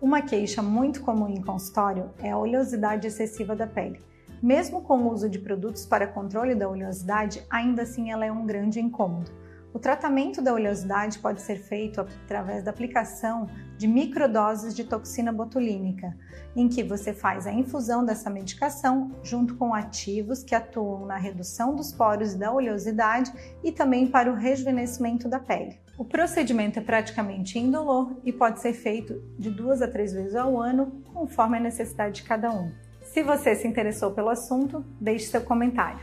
Uma queixa muito comum em consultório é a oleosidade excessiva da pele. Mesmo com o uso de produtos para controle da oleosidade, ainda assim ela é um grande incômodo. O tratamento da oleosidade pode ser feito através da aplicação de microdoses de toxina botulínica, em que você faz a infusão dessa medicação junto com ativos que atuam na redução dos poros e da oleosidade e também para o rejuvenescimento da pele. O procedimento é praticamente indolor e pode ser feito de duas a três vezes ao ano, conforme a necessidade de cada um. Se você se interessou pelo assunto, deixe seu comentário.